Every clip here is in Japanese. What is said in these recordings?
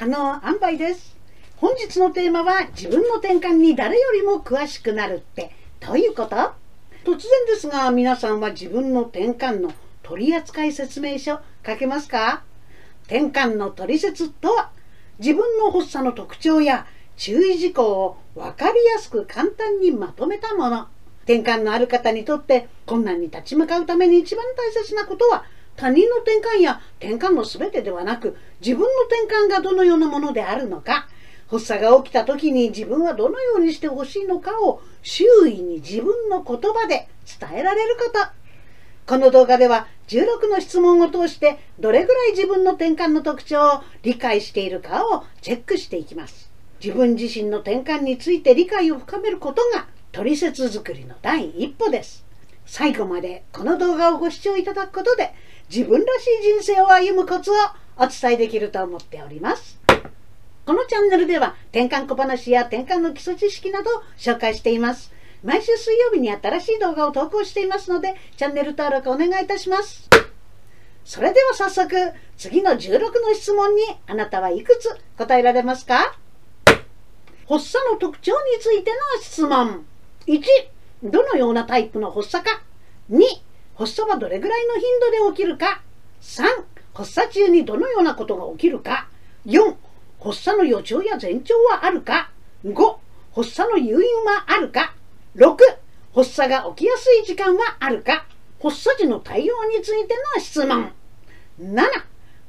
可能塩梅です。本日のテーマは自分の転換に誰よりも詳しくなるって。どういうこと？突然ですが皆さんは自分の転換の取扱説明書書けますか？転換の取説とは自分の発作の特徴や注意事項を分かりやすく簡単にまとめたもの。転換のある方にとって困難に立ち向かうために一番大切なことは他人の転換や転換の全てではなく自分の転換がどのようなものであるのか発作が起きた時に自分はどのようにしてほしいのかを周囲に自分の言葉で伝えられること。この動画では16の質問を通してどれぐらい自分の転換の特徴を理解しているかをチェックしていきます。自分自身の転換について理解を深めることが取説作りの第一歩です。最後までこの動画をご視聴いただくことで自分らしい人生を歩むコツをお伝えできると思っております。このチャンネルでは転換小話や転換の基礎知識などを紹介しています。毎週水曜日に新しい動画を投稿していますのでチャンネル登録お願いいたします。それでは早速次の16の質問にあなたはいくつ答えられますか？発作の特徴についての質問。1どのようなタイプの発作か。2発作はどれぐらいの頻度で起きるか。3発作中にどのようなことが起きるか。4発作の予兆や前兆はあるか。5発作の誘引はあるか。6発作が起きやすい時間はあるか。発作時の対応についての質問。7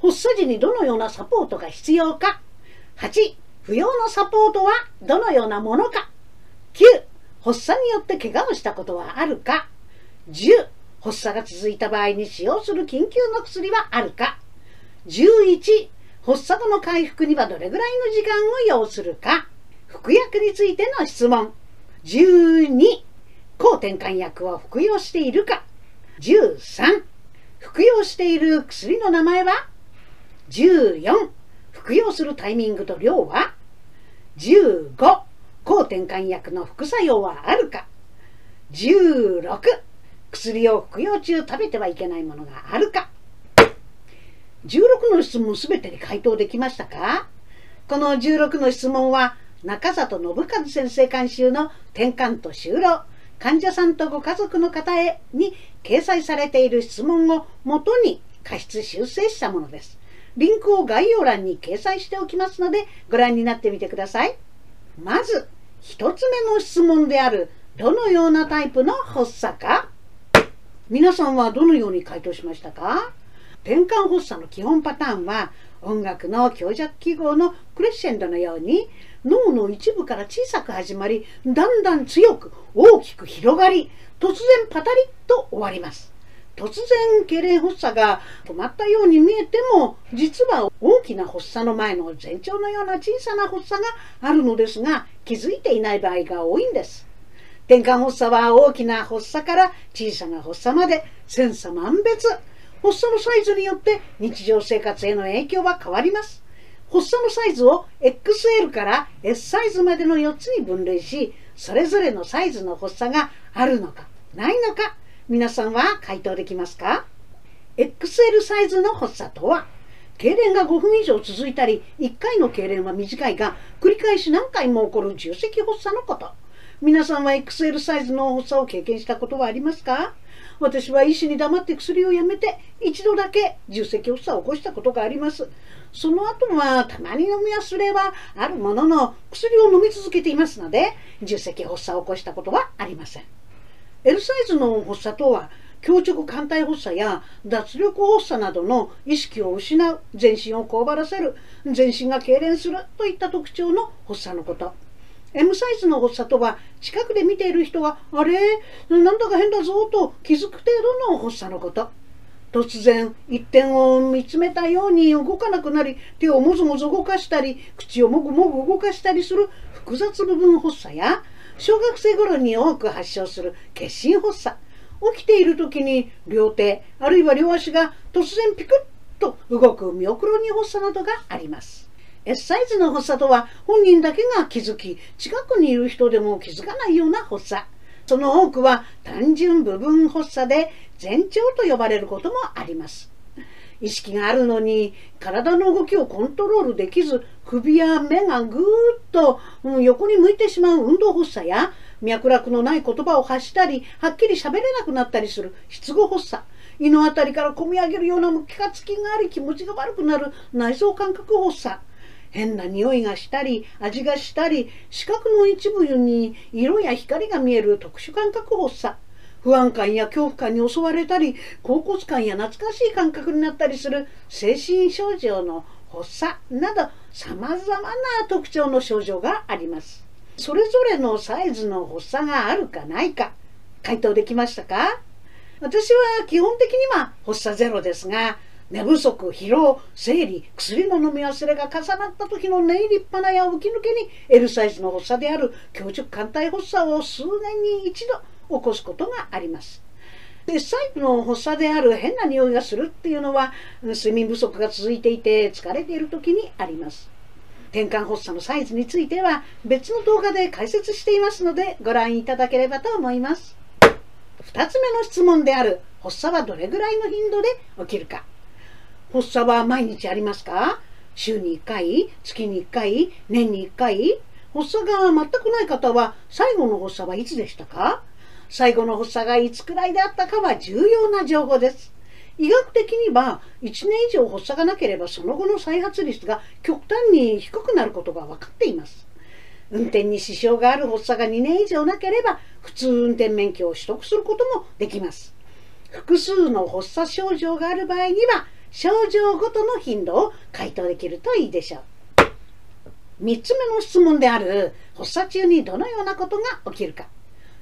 発作時にどのようなサポートが必要か。8不要のサポートはどのようなものか。9発作によって怪我をしたことはあるか。10発作が続いた場合に使用する緊急の薬はあるか。11発作後の回復にはどれぐらいの時間を要するか。服薬についての質問。12抗転換薬を服用しているか。13服用している薬の名前は。14服用するタイミングと量は。15抗転換薬の副作用はあるか。16薬を服用中食べてはいけないものがあるか16の質問すべてに回答できましたか？この16の質問は中里信和先生監修の転換と就労患者さんとご家族の方へに掲載されている質問をもとに過失修正したものです。リンクを概要欄に掲載しておきますのでご覧になってみてください。まず、一つ目の質問である、どのようなタイプの発作か？皆さんはどのように回答しましたか？転換発作の基本パターンは、音楽の強弱記号のクレッシェンドのように、脳の一部から小さく始まり、だんだん強く大きく広がり、突然パタリッと終わります。突然痙攣発作が止まったように見えても実は大きな発作の前の前兆のような小さな発作があるのですが気づいていない場合が多いんです転換発作は大きな発作から小さな発作まで千差万別発作のサイズによって日常生活への影響は変わります発作のサイズを XL から S サイズまでの4つに分類しそれぞれのサイズの発作があるのかないのか皆さんは回答できますか ?XL サイズの発作とは、痙攣が5分以上続いたり、1回の痙攣は短いが、繰り返し何回も起こる重積発作のこと。皆さんは XL サイズの発作を経験したことはありますか？私は医師に黙って薬をやめて一度だけ重積発作を起こしたことがあります。その後はたまに飲み忘れはあるものの薬を飲み続けていますので重積発作を起こしたことはありません。L サイズの発作とは強直艦隊発作や脱力発作などの意識を失う全身をこうばらせる全身が痙攣するといった特徴の発作のこと M サイズの発作とは近くで見ている人があれ？なんだか変だぞと気づく程度の発作のこと。突然一点を見つめたように動かなくなり手をもぞもぞ動かしたり口をもぐもぐ動かしたりする複雑部分発作や小学生頃に多く発症する血心発作。起きている時に両手あるいは両足が突然ピクッと動くミオクロニ発作などがあります。S サイズの発作とは本人だけが気づき近くにいる人でも気づかないような発作。その多くは単純部分発作で前兆と呼ばれることもあります。意識があるのに体の動きをコントロールできず首や目がぐーっと、横に向いてしまう運動発作や脈絡のない言葉を発したりはっきり喋れなくなったりする失語発作。胃の辺りからこみ上げるようなむきかつきがあり気持ちが悪くなる内臓感覚発作。変な匂いがしたり味がしたり視覚の一部に色や光が見える特殊感覚発作不安感や恐怖感に襲われたり恍惚感や懐かしい感覚になったりする精神症状の発作などさまざまな特徴の症状があります。それぞれのサイズの発作があるかないか回答できましたか？私は基本的には発作ゼロですが寝不足疲労生理薬の飲み忘れが重なった時の念入りっぱなや浮き抜けに L サイズの発作である強直艦隊発作を数年に一度起こすことがあります。で細部の発作である変な匂いがするっていうのは睡眠不足が続いていて疲れている時にあります。転換発作のサイズについては別の動画で解説していますのでご覧いただければと思います。2つ目の質問である発作はどれぐらいの頻度で起きるか。発作は毎日ありますか？週に1回月に1回年に1回発作が全くない方は最後の発作はいつでしたか？最後の発作がいつくらいであったかは重要な情報です。医学的には1年以上発作がなければその後の再発率が極端に低くなることが分かっています。運転に支障がある発作が2年以上なければ普通運転免許を取得することもできます。複数の発作症状がある場合には症状ごとの頻度を回答できるといいでしょう。3つ目の質問である発作中にどのようなことが起きるか。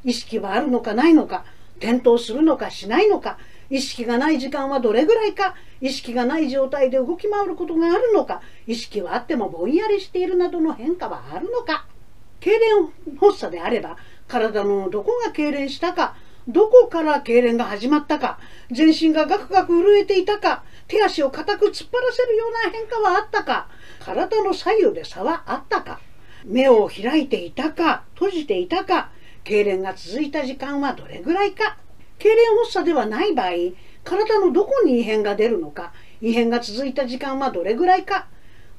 意識はあるのかないのか、転倒するのかしないのか、意識がない時間はどれぐらいか、意識がない状態で動き回ることがあるのか、意識はあってもぼんやりしているなどの変化はあるのか。痙攣発作であれば、体のどこが痙攣したか、どこから痙攣が始まったか、全身がガクガク震えていたか、手足を固く突っ張らせるような変化はあったか、体の左右で差はあったか、目を開いていたか、閉じていたか、痙攣が続いた時間はどれぐらいか、痙攣発作ではない場合、体のどこに異変が出るのか、異変が続いた時間はどれぐらいか、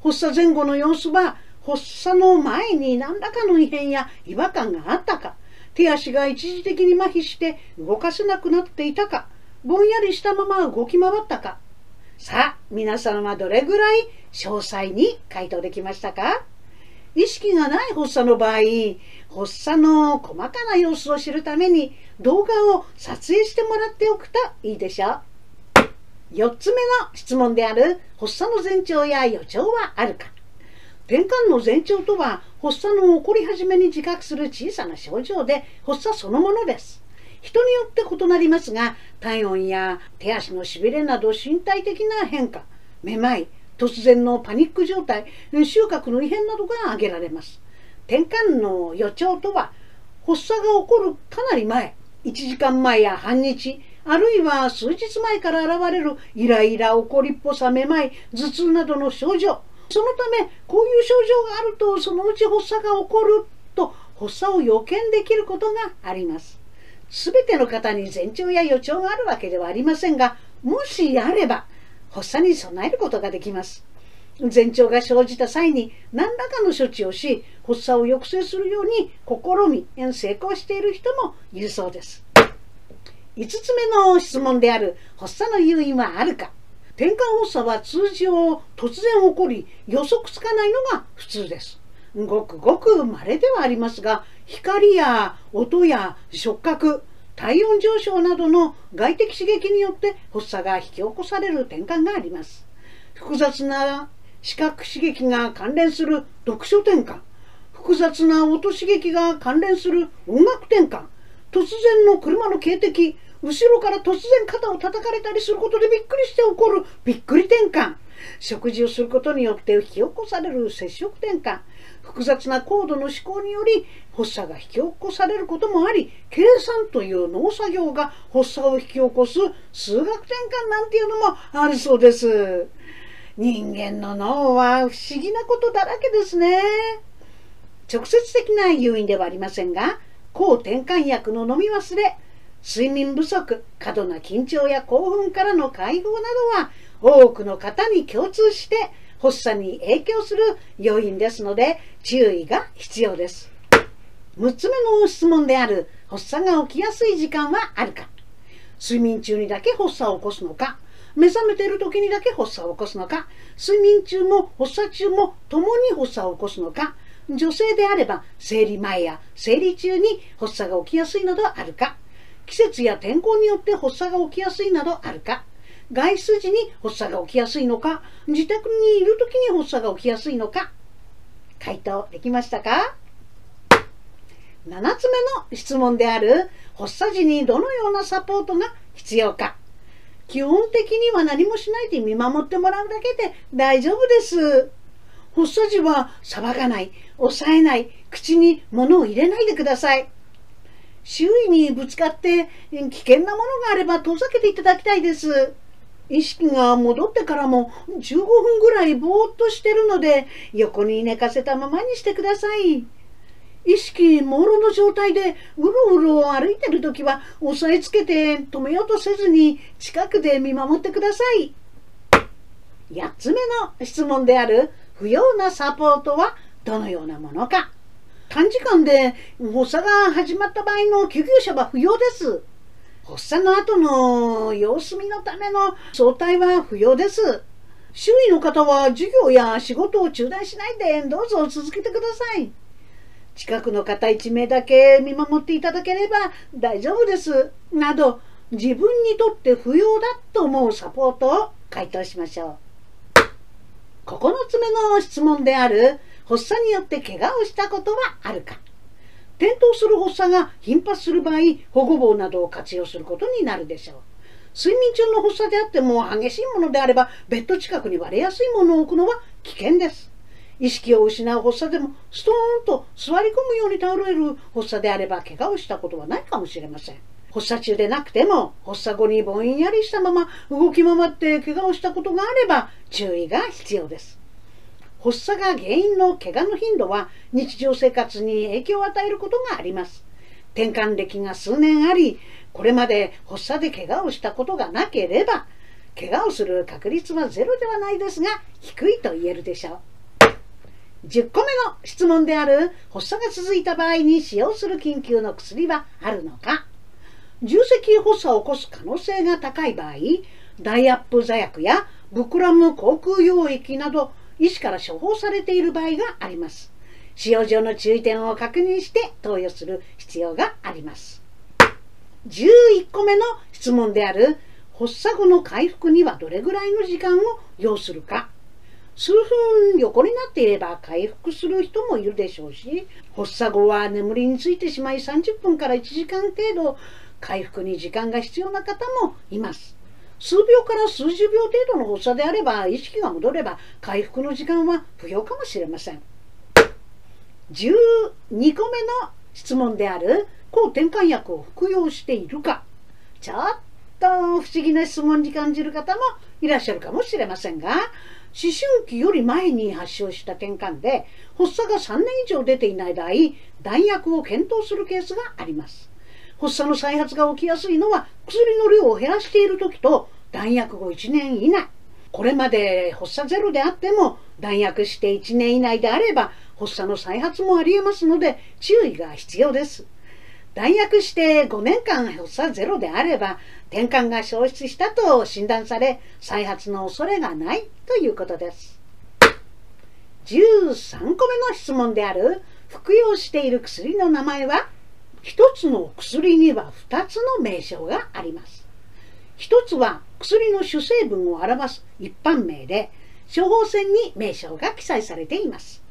発作前後の様子は発作の前に何らかの異変や違和感があったか、手足が一時的に麻痺して動かせなくなっていたか、ぼんやりしたまま動き回ったか。さあ、皆さんはどれぐらい詳細に回答できましたか？意識がない発作の場合、発作の細かな様子を知るために動画を撮影してもらっておくといいでしょう。4つ目の質問である発作の前兆や予兆はあるか転換の前兆とは発作の起こり始めに自覚する小さな症状で発作そのものです。人によって異なりますが体温や手足のしびれなど身体的な変化めまい突然のパニック状態収穫の異変などが挙げられます。転換の予兆とは発作が起こるかなり前1時間前や半日あるいは数日前から現れるイライラ怒りっぽさめまい頭痛などの症状そのためこういう症状があるとそのうち発作が起こると発作を予見できることがあります。すべての方に前兆や予兆があるわけではありませんがもしあれば発作に備えることができます。前兆が生じた際に何らかの処置をし発作を抑制するように試み成功している人もいるそうです。5つ目の質問である発作の誘因はあるか転換発作は通常突然起こり予測つかないのが普通です。ごくごく稀ではありますが光や音や触覚体温上昇などの外的刺激によって発作が引き起こされる転換があります。複雑な視覚刺激が関連する読書転換複雑な音刺激が関連する音楽転換突然の車の警笛後ろから突然肩を叩かれたりすることでびっくりして起こる。びっくり転換。食事をすることによって引き起こされる接触転換。複雑な高度の思考により発作が引き起こされることもあり計算という脳作業が発作を引き起こす数学転換なんていうのもあるそうです。人間の脳は不思議なことだらけですね。直接的な誘因ではありませんが抗転換薬の飲み忘れ睡眠不足過度な緊張や興奮からの解放などは多くの方に共通して発作に影響する要因ですので注意が必要です。6つ目の質問である発作が起きやすい時間はあるか睡眠中にだけ発作を起こすのか目覚めている時にだけ発作を起こすのか睡眠中も発作中も共に発作を起こすのか女性であれば生理前や生理中に発作が起きやすいなどあるか季節や天候によって発作が起きやすいなどあるか。外出時に発作が起きやすいのか。自宅にいる時に発作が起きやすいのか。回答できましたか？7つ目の質問である。発作時にどのようなサポートが必要か。基本的には何もしないで見守ってもらうだけで大丈夫です。発作時は騒がない抑えない口に物を入れないでください。周囲にぶつかって危険なものがあれば遠ざけていただきたいです意識が戻ってからも15分ぐらいぼーっとしてるので横に寝かせたままにしてください。意識朦朧の状態でうろうろ歩いてる時は押さえつけて止めようとせずに近くで見守ってください。8つ目の質問である不要なサポートはどのようなものか短時間で発作が始まった場合の救急車は不要です。発作の後の様子見のための早退は不要です。周囲の方は授業や仕事を中断しないでどうぞ続けてください。近くの方1名だけ見守っていただければ大丈夫です。など自分にとって不要だと思うサポートを回答しましょう。9つ目の質問である発作によって怪我をしたことはあるか転倒する発作が頻発する場合、保護棒などを活用することになるでしょう。睡眠中の発作であっても激しいものであれば、ベッド近くに割れやすいものを置くのは危険です。意識を失う発作でも、ストーンと座り込むように倒れる発作であれば、怪我をしたことはないかもしれません。発作中でなくても、発作後にぼんやりしたまま動き回って怪我をしたことがあれば、注意が必要です。発作が原因の怪我の頻度は日常生活に影響を与えることがあります。転換歴が数年あり、これまで発作で怪我をしたことがなければ、怪我をする確率はゼロではないですが、低いと言えるでしょう。10個目の質問である発作が続いた場合に使用する緊急の薬はあるのか重積発作を起こす可能性が高い場合、ダイアップ座薬やブクラム航空溶液など医師から処方されている場合があります。使用上の注意点を確認して投与する必要があります。11個目の質問である発作後の回復にはどれぐらいの時間を要するか数分横になっていれば回復する人もいるでしょうし発作後は眠りについてしまい30分から1時間程度回復に時間が必要な方もいます数秒から数十秒程度の発作であれば意識が戻れば回復の時間は不要かもしれません。12個目の質問である抗転換薬を服用しているか。ちょっと不思議な質問に感じる方もいらっしゃるかもしれませんが思春期より前に発症した転換で発作が3年以上出ていない場合弾薬を検討するケースがあります。発作の再発が起きやすいのは薬の量を減らしている時と弾薬後1年以内。これまで発作ゼロであっても弾薬して1年以内であれば発作の再発もありえますので注意が必要です。弾薬して5年間発作ゼロであれば転換が消失したと診断され再発の恐れがないということです。13個目の質問である服用している薬の名前は？一つの薬には二つの名称があります。一つは薬の主成分を表す一般名で、処方箋に名称が記載されています。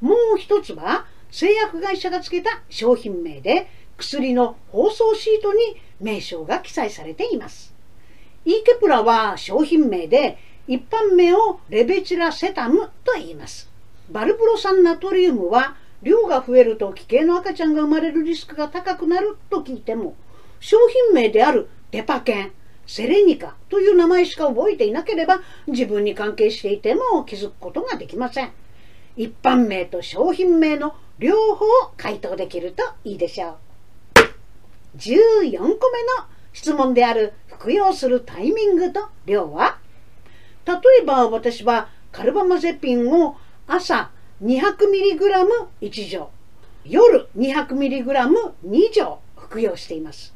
もう一つは製薬会社が付けた商品名で、薬の包装シートに名称が記載されています。イーケプラは商品名で、一般名をレベチラセタムと言います。バルブロ酸ナトリウムは量が増えると奇形の赤ちゃんが生まれるリスクが高くなると聞いても商品名であるデパケンセレニカという名前しか覚えていなければ自分に関係していても気づくことができません。一般名と商品名の両方を回答できるといいでしょう。14個目の質問である服用するタイミングと量は？例えば私はカルバマゼピンを朝 200mg1 錠夜 200mg2 錠服用しています。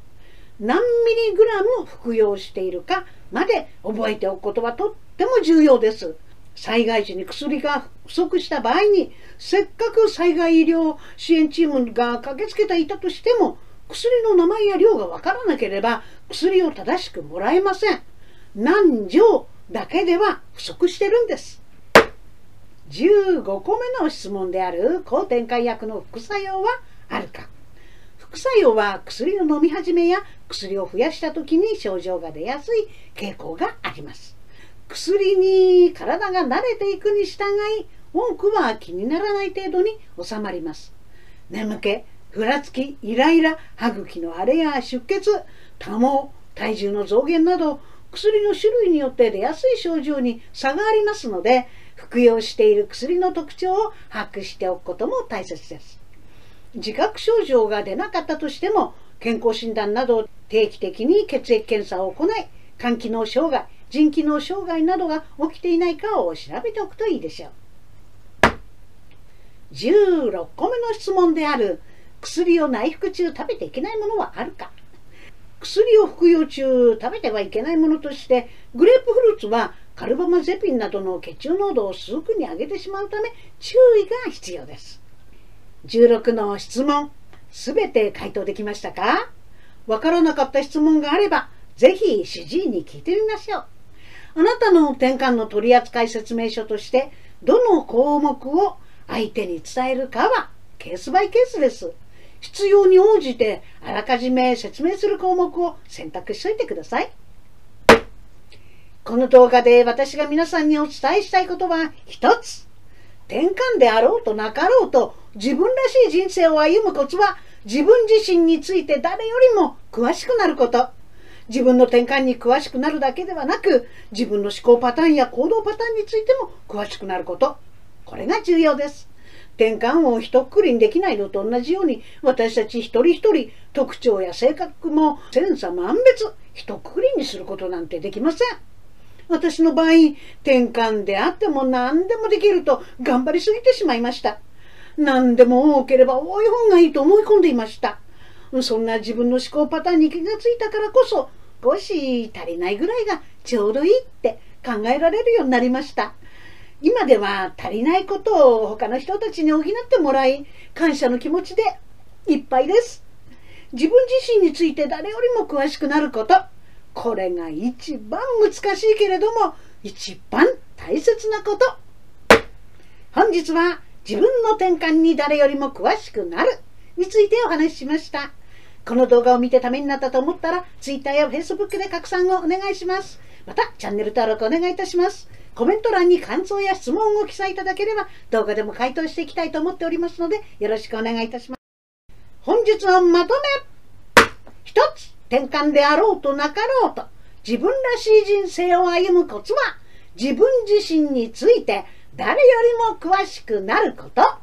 何ミリグラム服用しているかまで覚えておくことはとっても重要です。災害時に薬が不足した場合にせっかく災害医療支援チームが駆けつけていたとしても薬の名前や量がわからなければ薬を正しくもらえません。何錠だけでは不足してるんです。15個目の質問である抗展開薬の副作用はあるか。副作用は薬の飲み始めや薬を増やした時に症状が出やすい傾向があります。薬に体が慣れていくに従い多くは気にならない程度に収まります。眠気ふらつきイライラ歯茎の荒れや出血多毛体重の増減など薬の種類によって出やすい症状に差がありますので服用している薬の特徴を把握しておくことも大切です。自覚症状が出なかったとしても健康診断など定期的に血液検査を行い肝機能障害腎機能障害などが起きていないかを調べておくといいでしょう。16個目の質問である薬を内服中食べていけないものはあるか。薬を服用中食べてはいけないものとしてグレープフルーツはカルバマゼピンなどの血中濃度を数区に上げてしまうため注意が必要です。16の質問すべて回答できましたか？わからなかった質問があればぜひ主治医に聞いてみましょう。あなたの転換の取扱説明書としてどの項目を相手に伝えるかはケースバイケースです。必要に応じてあらかじめ説明する項目を選択しといてください。この動画で私が皆さんにお伝えしたいことは一つ。転換であろうとなかろうと自分らしい人生を歩むコツは自分自身について誰よりも詳しくなること。自分の転換に詳しくなるだけではなく自分の思考パターンや行動パターンについても詳しくなること。これが重要です。転換を一括りにできないのと同じように私たち一人一人特徴や性格も千差万別一括りにすることなんてできません。私の場合、転換であっても何でもできると頑張りすぎてしまいました。何でも多ければ多い方がいいと思い込んでいました。そんな自分の思考パターンに気がついたからこそ、少し足りないぐらいがちょうどいいって考えられるようになりました。今では足りないことを他の人たちに補ってもらい、感謝の気持ちでいっぱいです。自分自身について誰よりも詳しくなること。これが一番難しいけれども一番大切なこと。本日は自分の転換に誰よりも詳しくなる。についてお話ししました。この動画を見てためになったと思ったら Twitter や Facebook で拡散をお願いします。またチャンネル登録お願いいたします。コメント欄に感想や質問を記載いただければ動画でも回答していきたいと思っておりますのでよろしくお願いいたします。本日のまとめ。一つ。転換であろうとなかろうと自分らしい人生を歩むコツは自分自身について誰よりも詳しくなること。